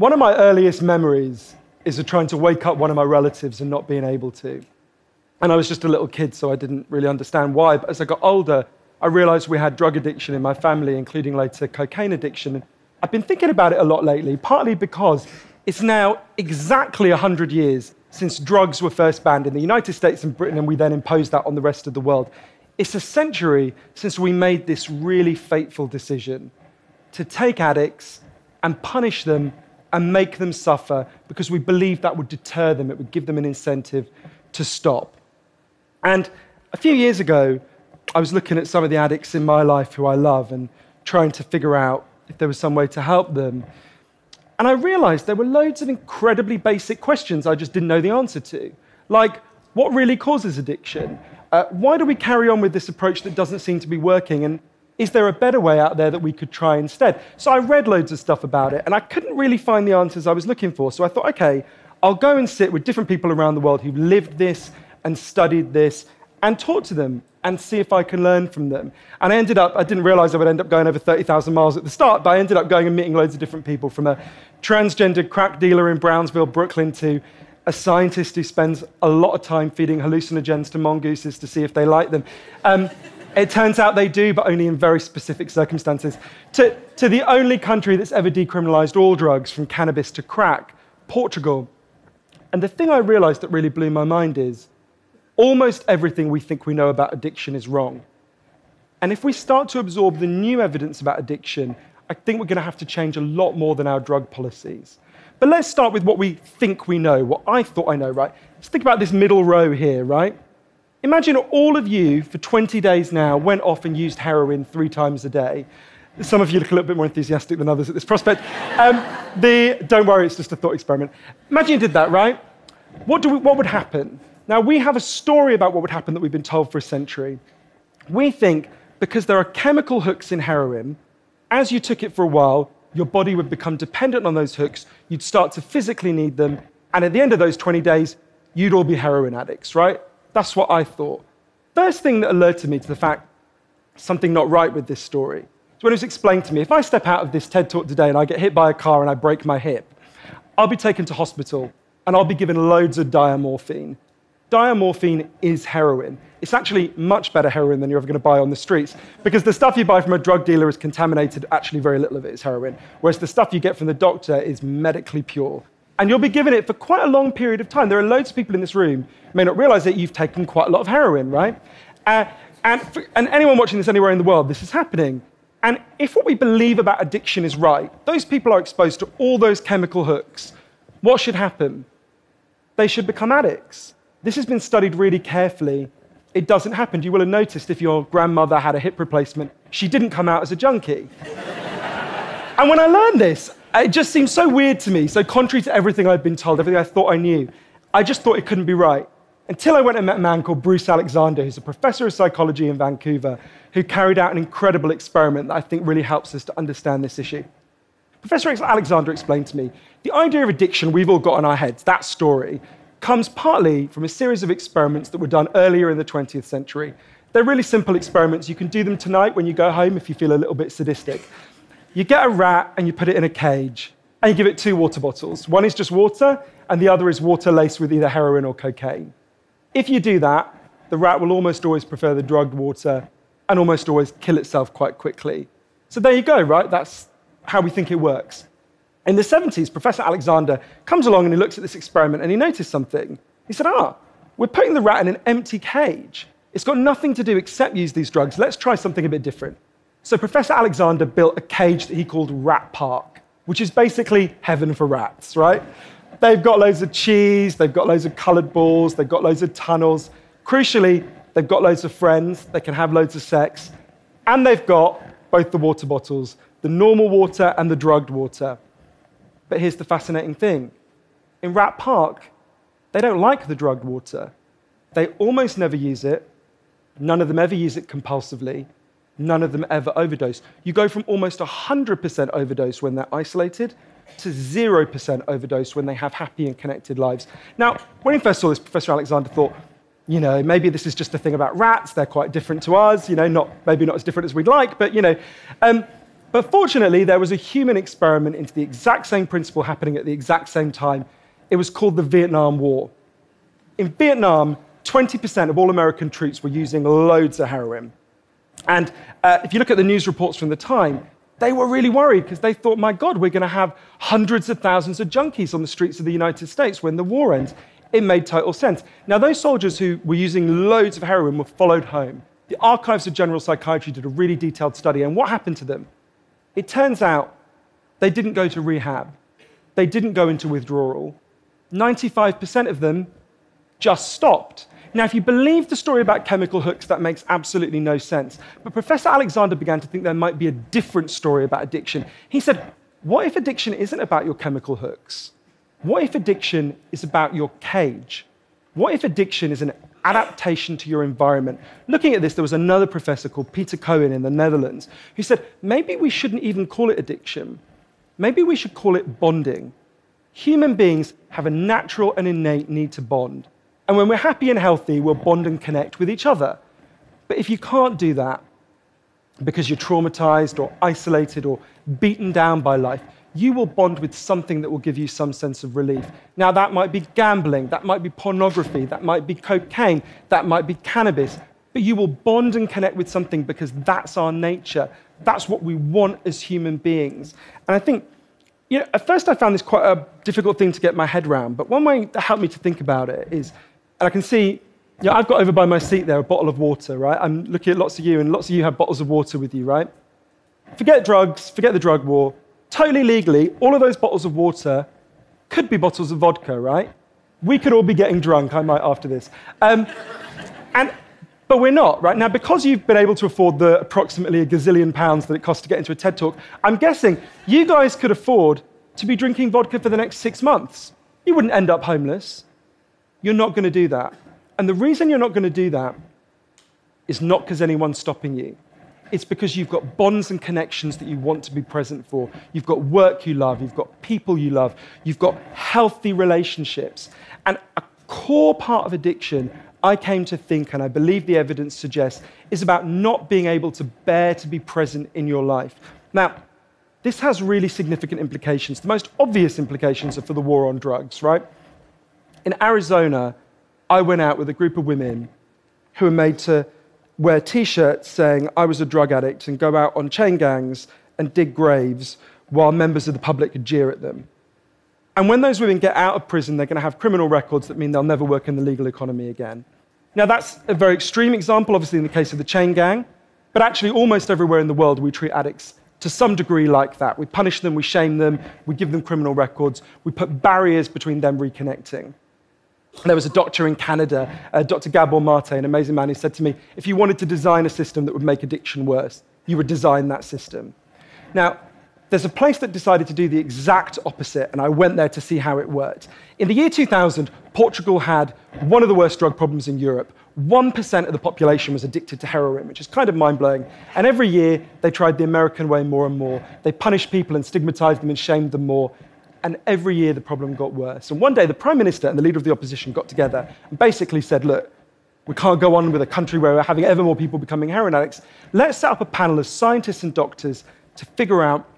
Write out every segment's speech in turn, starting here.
One of my earliest memories is of trying to wake up one of my relatives and not being able to. And I was just a little kid, so I didn't really understand why. But as I got older, I realized we had drug addiction in my family, including later cocaine addiction. I've been thinking about it a lot lately, partly because it's now exactly 100 years since drugs were first banned in the United States and Britain, and we then imposed that on the rest of the world. It's a century since we made this really fateful decision to take addicts and punish them and make them suffer because we believed that would deter them, it would give them an incentive to stop. And a few years ago, I was looking at some of the addicts in my life who I love and trying to figure out if there was some way to help them. And I realized there were loads of incredibly basic questions I just didn't know the answer to. Like, what really causes addiction? Uh, why do we carry on with this approach that doesn't seem to be working? And is there a better way out there that we could try instead? So I read loads of stuff about it, and I couldn't really find the answers I was looking for. So I thought, okay, I'll go and sit with different people around the world who've lived this and studied this and talk to them and see if I can learn from them. And I ended up, I didn't realize I would end up going over 30,000 miles at the start, but I ended up going and meeting loads of different people from a transgender crack dealer in Brownsville, Brooklyn, to a scientist who spends a lot of time feeding hallucinogens to mongooses to see if they like them. Um, it turns out they do, but only in very specific circumstances. To, to the only country that's ever decriminalized all drugs, from cannabis to crack, Portugal. And the thing I realized that really blew my mind is almost everything we think we know about addiction is wrong. And if we start to absorb the new evidence about addiction, I think we're going to have to change a lot more than our drug policies. But let's start with what we think we know, what I thought I know, right? Let's think about this middle row here, right? Imagine all of you for 20 days now went off and used heroin three times a day. Some of you look a little bit more enthusiastic than others at this prospect. Um, the, don't worry, it's just a thought experiment. Imagine you did that, right? What, do we, what would happen? Now, we have a story about what would happen that we've been told for a century. We think because there are chemical hooks in heroin, as you took it for a while, your body would become dependent on those hooks, you'd start to physically need them, and at the end of those 20 days, you'd all be heroin addicts, right? That's what I thought. First thing that alerted me to the fact something not right with this story is when it was explained to me if I step out of this TED talk today and I get hit by a car and I break my hip, I'll be taken to hospital and I'll be given loads of diamorphine. Diamorphine is heroin. It's actually much better heroin than you're ever going to buy on the streets because the stuff you buy from a drug dealer is contaminated, actually, very little of it is heroin, whereas the stuff you get from the doctor is medically pure and you'll be given it for quite a long period of time. There are loads of people in this room who may not realize that you've taken quite a lot of heroin, right? Uh, and, for, and anyone watching this anywhere in the world, this is happening. And if what we believe about addiction is right, those people are exposed to all those chemical hooks. What should happen? They should become addicts. This has been studied really carefully. It doesn't happen. You will have noticed if your grandmother had a hip replacement, she didn't come out as a junkie. and when I learned this, it just seemed so weird to me, so contrary to everything I'd been told, everything I thought I knew. I just thought it couldn't be right. Until I went and met a man called Bruce Alexander, who's a professor of psychology in Vancouver, who carried out an incredible experiment that I think really helps us to understand this issue. Professor Alexander explained to me the idea of addiction we've all got in our heads, that story, comes partly from a series of experiments that were done earlier in the 20th century. They're really simple experiments. You can do them tonight when you go home if you feel a little bit sadistic. You get a rat and you put it in a cage, and you give it two water bottles. One is just water, and the other is water laced with either heroin or cocaine. If you do that, the rat will almost always prefer the drugged water and almost always kill itself quite quickly. So there you go, right? That's how we think it works. In the 70s, Professor Alexander comes along and he looks at this experiment and he noticed something. He said, Ah, we're putting the rat in an empty cage. It's got nothing to do except use these drugs. Let's try something a bit different. So Professor Alexander built a cage that he called Rat Park, which is basically heaven for rats, right? They've got loads of cheese, they've got loads of colored balls, they've got loads of tunnels. Crucially, they've got loads of friends, they can have loads of sex, and they've got both the water bottles, the normal water and the drugged water. But here's the fascinating thing in Rat Park, they don't like the drugged water. They almost never use it. None of them ever use it compulsively none of them ever overdose. You go from almost 100% overdose when they're isolated to 0% overdose when they have happy and connected lives. Now, when he first saw this, Professor Alexander thought, you know, maybe this is just a thing about rats. They're quite different to us, you know, not, maybe not as different as we'd like, but, you know. Um, But fortunately, there was a human experiment into the exact same principle happening at the exact same time. It was called the Vietnam War. In Vietnam, 20% of all American troops were using loads of heroin. And uh, if you look at the news reports from the time, they were really worried because they thought, my God, we're going to have hundreds of thousands of junkies on the streets of the United States when the war ends. It made total sense. Now, those soldiers who were using loads of heroin were followed home. The Archives of General Psychiatry did a really detailed study, and what happened to them? It turns out they didn't go to rehab, they didn't go into withdrawal. 95% of them just stopped. Now, if you believe the story about chemical hooks, that makes absolutely no sense. But Professor Alexander began to think there might be a different story about addiction. He said, What if addiction isn't about your chemical hooks? What if addiction is about your cage? What if addiction is an adaptation to your environment? Looking at this, there was another professor called Peter Cohen in the Netherlands who said, Maybe we shouldn't even call it addiction. Maybe we should call it bonding. Human beings have a natural and innate need to bond. And when we're happy and healthy, we'll bond and connect with each other. But if you can't do that because you're traumatized or isolated or beaten down by life, you will bond with something that will give you some sense of relief. Now, that might be gambling, that might be pornography, that might be cocaine, that might be cannabis, but you will bond and connect with something because that's our nature. That's what we want as human beings. And I think, you know, at first I found this quite a difficult thing to get my head around, but one way that helped me to think about it is and I can see, yeah, I've got over by my seat there a bottle of water, right? I'm looking at lots of you, and lots of you have bottles of water with you, right? Forget drugs, forget the drug war. Totally legally, all of those bottles of water could be bottles of vodka, right? We could all be getting drunk, I might after this. Um, and, but we're not, right? Now, because you've been able to afford the approximately a gazillion pounds that it costs to get into a TED talk, I'm guessing you guys could afford to be drinking vodka for the next six months. You wouldn't end up homeless. You're not going to do that. And the reason you're not going to do that is not because anyone's stopping you. It's because you've got bonds and connections that you want to be present for. You've got work you love. You've got people you love. You've got healthy relationships. And a core part of addiction, I came to think, and I believe the evidence suggests, is about not being able to bear to be present in your life. Now, this has really significant implications. The most obvious implications are for the war on drugs, right? In Arizona, I went out with a group of women who were made to wear t shirts saying I was a drug addict and go out on chain gangs and dig graves while members of the public could jeer at them. And when those women get out of prison, they're going to have criminal records that mean they'll never work in the legal economy again. Now, that's a very extreme example, obviously, in the case of the chain gang, but actually, almost everywhere in the world, we treat addicts to some degree like that. We punish them, we shame them, we give them criminal records, we put barriers between them reconnecting. There was a doctor in Canada, uh, Dr. Gabor Mate, an amazing man, who said to me, if you wanted to design a system that would make addiction worse, you would design that system. Now, there's a place that decided to do the exact opposite, and I went there to see how it worked. In the year 2000, Portugal had one of the worst drug problems in Europe. 1% of the population was addicted to heroin, which is kind of mind blowing. And every year, they tried the American way more and more. They punished people and stigmatized them and shamed them more. And every year the problem got worse. And one day the Prime Minister and the leader of the opposition got together and basically said, look, we can't go on with a country where we're having ever more people becoming heroin addicts. Let's set up a panel of scientists and doctors to figure out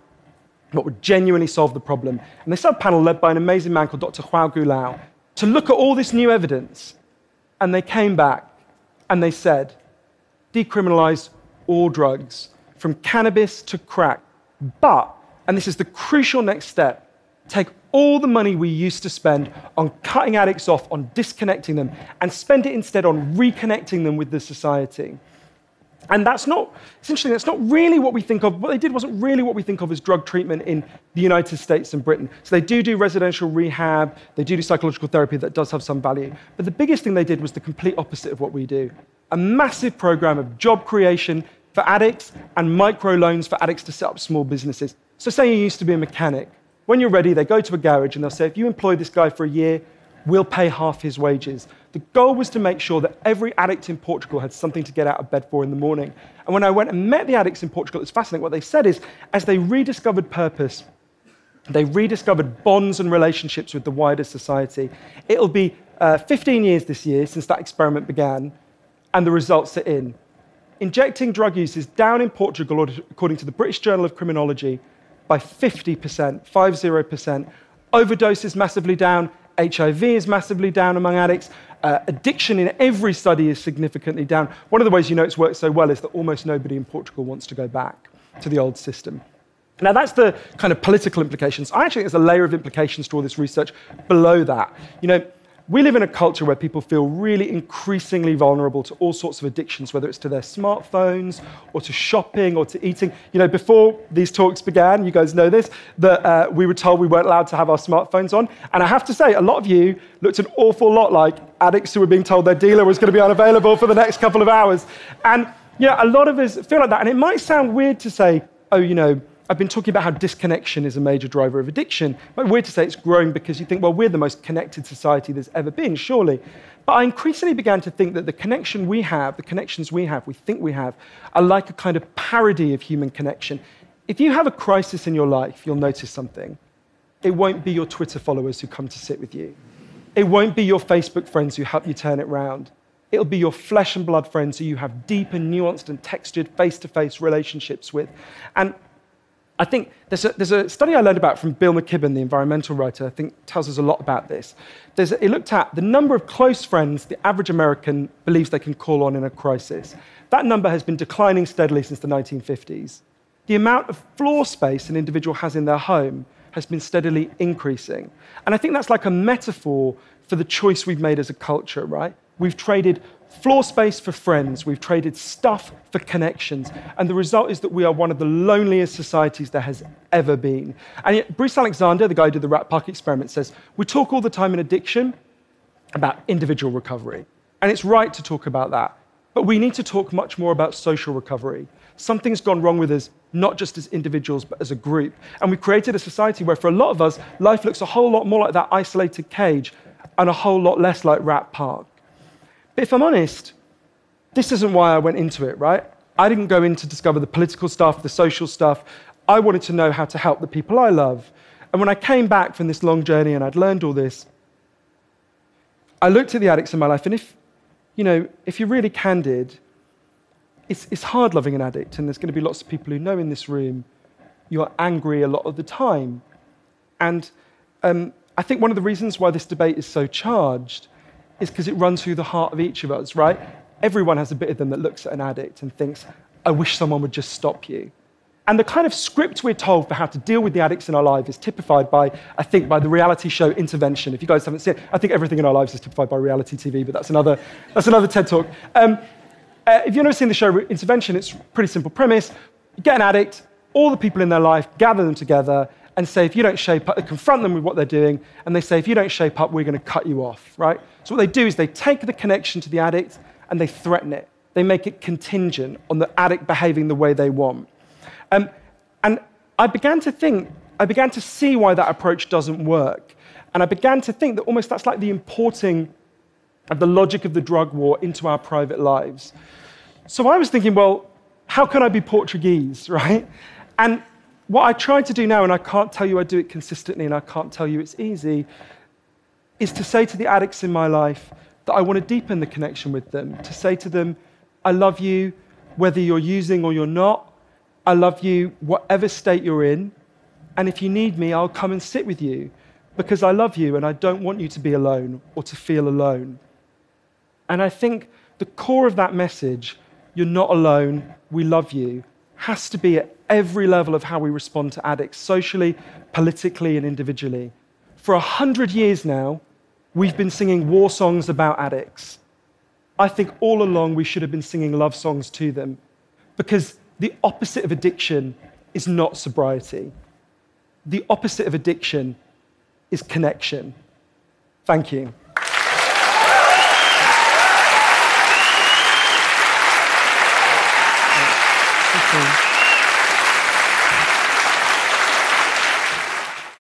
what would genuinely solve the problem. And they set up a panel led by an amazing man called Dr. João Goulão to look at all this new evidence. And they came back and they said, decriminalize all drugs, from cannabis to crack. But, and this is the crucial next step, take all the money we used to spend on cutting addicts off, on disconnecting them, and spend it instead on reconnecting them with the society. And that's not, it's interesting, that's not really what we think of. What they did wasn't really what we think of as drug treatment in the United States and Britain. So they do do residential rehab, they do do psychological therapy that does have some value. But the biggest thing they did was the complete opposite of what we do a massive program of job creation for addicts and micro loans for addicts to set up small businesses. So, say you used to be a mechanic, when you're ready, they go to a garage and they'll say, if you employ this guy for a year, we'll pay half his wages. The goal was to make sure that every addict in Portugal had something to get out of bed for in the morning. And when I went and met the addicts in Portugal, it's fascinating. What they said is, as they rediscovered purpose, they rediscovered bonds and relationships with the wider society. It'll be uh, 15 years this year since that experiment began, and the results are in. injecting drug use is down in Portugal, according to the British Journal of Criminology, by 50%, 50%. Overdose is massively down. HIV is massively down among addicts. Uh, addiction in every study is significantly down. One of the ways you know it's worked so well is that almost nobody in Portugal wants to go back to the old system. Now, that's the kind of political implications. I actually think there's a layer of implications to all this research below that. You know, we live in a culture where people feel really increasingly vulnerable to all sorts of addictions, whether it's to their smartphones or to shopping or to eating. You know, before these talks began, you guys know this, that uh, we were told we weren't allowed to have our smartphones on. And I have to say, a lot of you looked an awful lot like addicts who were being told their dealer was going to be unavailable for the next couple of hours. And yeah, a lot of us feel like that. And it might sound weird to say, oh, you know, I've been talking about how disconnection is a major driver of addiction. But weird to say it's growing because you think, well, we're the most connected society there's ever been, surely. But I increasingly began to think that the connection we have, the connections we have, we think we have, are like a kind of parody of human connection. If you have a crisis in your life, you'll notice something. It won't be your Twitter followers who come to sit with you. It won't be your Facebook friends who help you turn it round. It'll be your flesh and blood friends who you have deep and nuanced and textured face to face relationships with. And I think there's a, there's a, study I learned about from Bill McKibben, the environmental writer, I think tells us a lot about this. There's it looked at the number of close friends the average American believes they can call on in a crisis. That number has been declining steadily since the 1950s. The amount of floor space an individual has in their home has been steadily increasing. And I think that's like a metaphor for the choice we've made as a culture, right? We've traded floor space for friends. We've traded stuff for connections. And the result is that we are one of the loneliest societies there has ever been. And yet, Bruce Alexander, the guy who did the Rat Park experiment, says we talk all the time in addiction about individual recovery. And it's right to talk about that. But we need to talk much more about social recovery. Something's gone wrong with us, not just as individuals, but as a group. And we've created a society where, for a lot of us, life looks a whole lot more like that isolated cage and a whole lot less like Rat Park. But if I'm honest, this isn't why I went into it, right? I didn't go in to discover the political stuff, the social stuff. I wanted to know how to help the people I love. And when I came back from this long journey and I'd learned all this, I looked at the addicts in my life, and if, you know, if you're really candid, it's, it's hard loving an addict, and there's going to be lots of people who know in this room you're angry a lot of the time. And um, I think one of the reasons why this debate is so charged is because it runs through the heart of each of us, right? Everyone has a bit of them that looks at an addict and thinks, I wish someone would just stop you. And the kind of script we're told for how to deal with the addicts in our life is typified by, I think, by the reality show Intervention. If you guys haven't seen it, I think everything in our lives is typified by reality TV, but that's another, that's another TED talk. Um, uh, if you've never seen the show Intervention, it's a pretty simple premise. You get an addict, all the people in their life, gather them together, and say, if you don't shape up, confront them with what they're doing, and they say, if you don't shape up, we're going to cut you off, right? So what they do is they take the connection to the addict and they threaten it. They make it contingent on the addict behaving the way they want. Um, and I began to think, I began to see why that approach doesn't work. And I began to think that almost that's like the importing of the logic of the drug war into our private lives. So I was thinking, well, how can I be Portuguese, right? And what I try to do now, and I can't tell you I do it consistently, and I can't tell you it's easy, is to say to the addicts in my life that I want to deepen the connection with them, to say to them, I love you whether you're using or you're not. I love you whatever state you're in. And if you need me, I'll come and sit with you because I love you and I don't want you to be alone or to feel alone. And I think the core of that message, you're not alone, we love you, has to be at every level of how we respond to addicts, socially, politically, and individually. For a hundred years now, we've been singing war songs about addicts. I think all along we should have been singing love songs to them because the opposite of addiction is not sobriety. The opposite of addiction is connection. Thank you.